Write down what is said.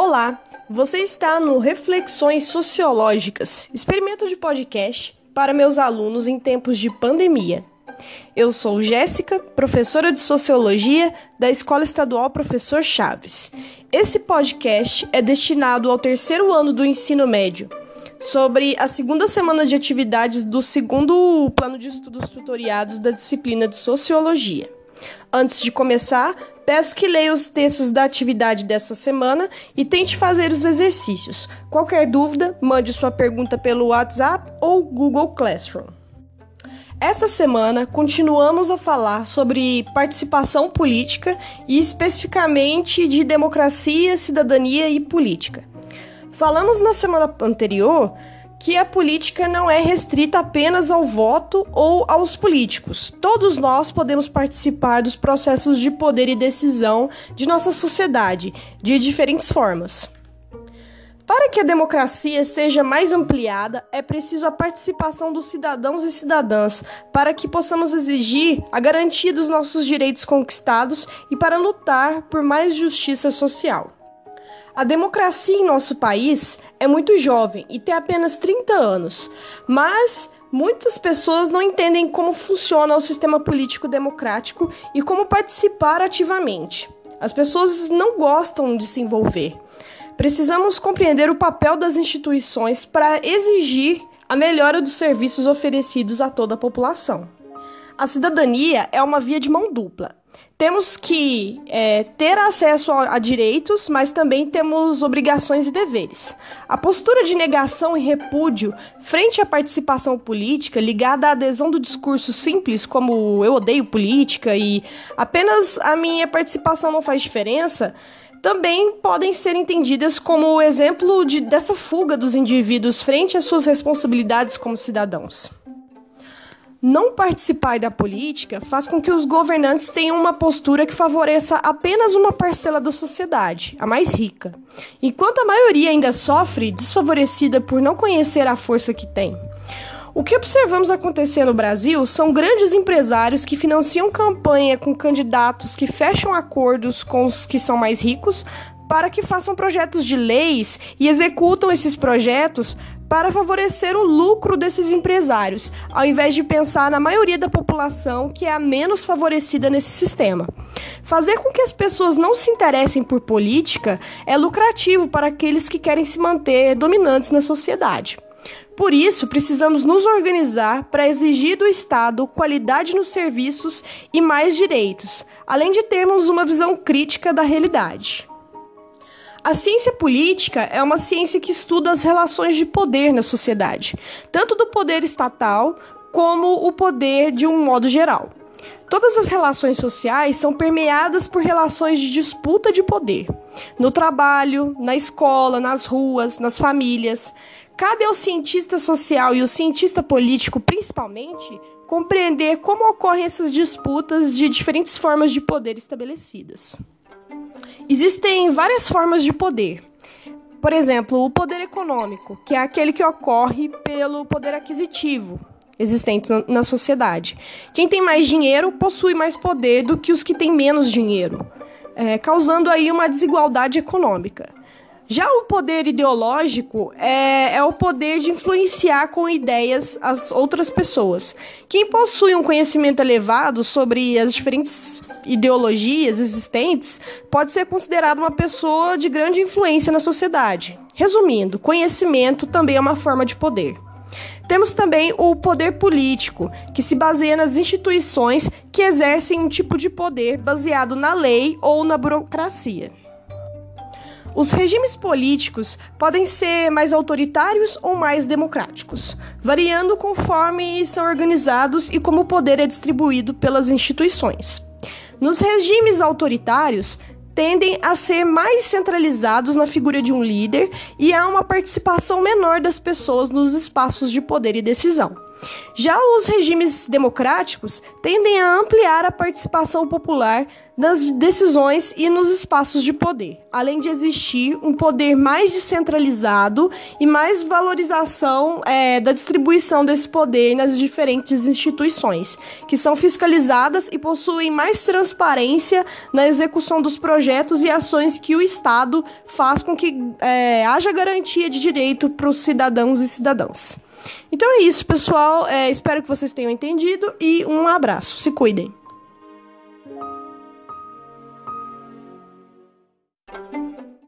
Olá, você está no Reflexões Sociológicas, experimento de podcast para meus alunos em tempos de pandemia. Eu sou Jéssica, professora de Sociologia da Escola Estadual Professor Chaves. Esse podcast é destinado ao terceiro ano do ensino médio, sobre a segunda semana de atividades do segundo plano de estudos tutoriados da disciplina de Sociologia. Antes de começar, peço que leia os textos da atividade dessa semana e tente fazer os exercícios. Qualquer dúvida, mande sua pergunta pelo WhatsApp ou Google Classroom. Essa semana continuamos a falar sobre participação política e especificamente de democracia, cidadania e política. Falamos na semana anterior que a política não é restrita apenas ao voto ou aos políticos. Todos nós podemos participar dos processos de poder e decisão de nossa sociedade de diferentes formas. Para que a democracia seja mais ampliada, é preciso a participação dos cidadãos e cidadãs para que possamos exigir a garantia dos nossos direitos conquistados e para lutar por mais justiça social. A democracia em nosso país é muito jovem e tem apenas 30 anos, mas muitas pessoas não entendem como funciona o sistema político democrático e como participar ativamente. As pessoas não gostam de se envolver. Precisamos compreender o papel das instituições para exigir a melhora dos serviços oferecidos a toda a população. A cidadania é uma via de mão dupla. Temos que é, ter acesso a, a, direitos, mas também temos obrigações e deveres. A postura de negação e repúdio frente à participação política, ligada à adesão do discurso simples, como eu odeio política e apenas a minha participação não faz diferença, também podem ser entendidas como exemplo de, dessa fuga dos indivíduos frente às suas responsabilidades como cidadãos. Não participar da política faz com que os governantes tenham uma postura que favoreça apenas uma parcela da sociedade, a mais rica, enquanto a maioria ainda sofre desfavorecida por não conhecer a força que tem. O que observamos acontecer no Brasil são grandes empresários que financiam campanha com candidatos que fecham acordos com os que são mais ricos para que façam projetos de leis e executam esses projetos para favorecer o lucro desses empresários, ao invés de pensar na maioria da população que é a menos favorecida nesse sistema. Fazer com que as pessoas não se interessem por política é lucrativo para aqueles que querem se manter dominantes na sociedade. Por isso, precisamos nos organizar para exigir do Estado qualidade nos serviços e mais direitos, além de termos uma visão crítica da realidade. A ciência política é uma ciência que estuda as relações de poder na sociedade, tanto do poder estatal como o poder de um modo geral. Todas as relações sociais são permeadas por relações de disputa de poder. No trabalho, na escola, nas ruas, nas famílias. Cabe ao cientista social e ao cientista político, principalmente, compreender como ocorrem essas disputas de diferentes formas de poder estabelecidas. Existem várias formas de poder. Por exemplo, o poder econômico, que é aquele que ocorre pelo poder aquisitivo existente na sociedade. Quem tem mais dinheiro possui mais poder do que os que têm menos dinheiro, é, causando aí uma desigualdade econômica. Já o poder ideológico é, é, o poder de influenciar com ideias as outras pessoas. Quem possui um conhecimento elevado sobre as diferentes ideologias existentes pode ser considerado uma pessoa de grande influência na sociedade. Resumindo, conhecimento também é uma forma de poder. Temos também o poder político, que se baseia nas instituições que exercem um tipo de poder baseado na lei ou na burocracia. Os regimes políticos podem ser mais autoritários ou mais democráticos, variando conforme são organizados e como o poder é distribuído pelas instituições. Nos regimes autoritários, tendem a ser mais centralizados na figura de um líder e há uma participação menor das pessoas nos espaços de poder e decisão. Já os regimes democráticos tendem a ampliar a participação popular nas decisões e nos espaços de poder, além de existir um poder mais descentralizado e mais valorização é, da distribuição desse poder nas diferentes instituições, que são fiscalizadas e possuem mais transparência na execução dos projetos e ações que o Estado faz com que é, haja garantia de direito para os cidadãos e cidadãs. Então é isso, pessoal. É, espero que vocês tenham entendido e um abraço. Se cuidem.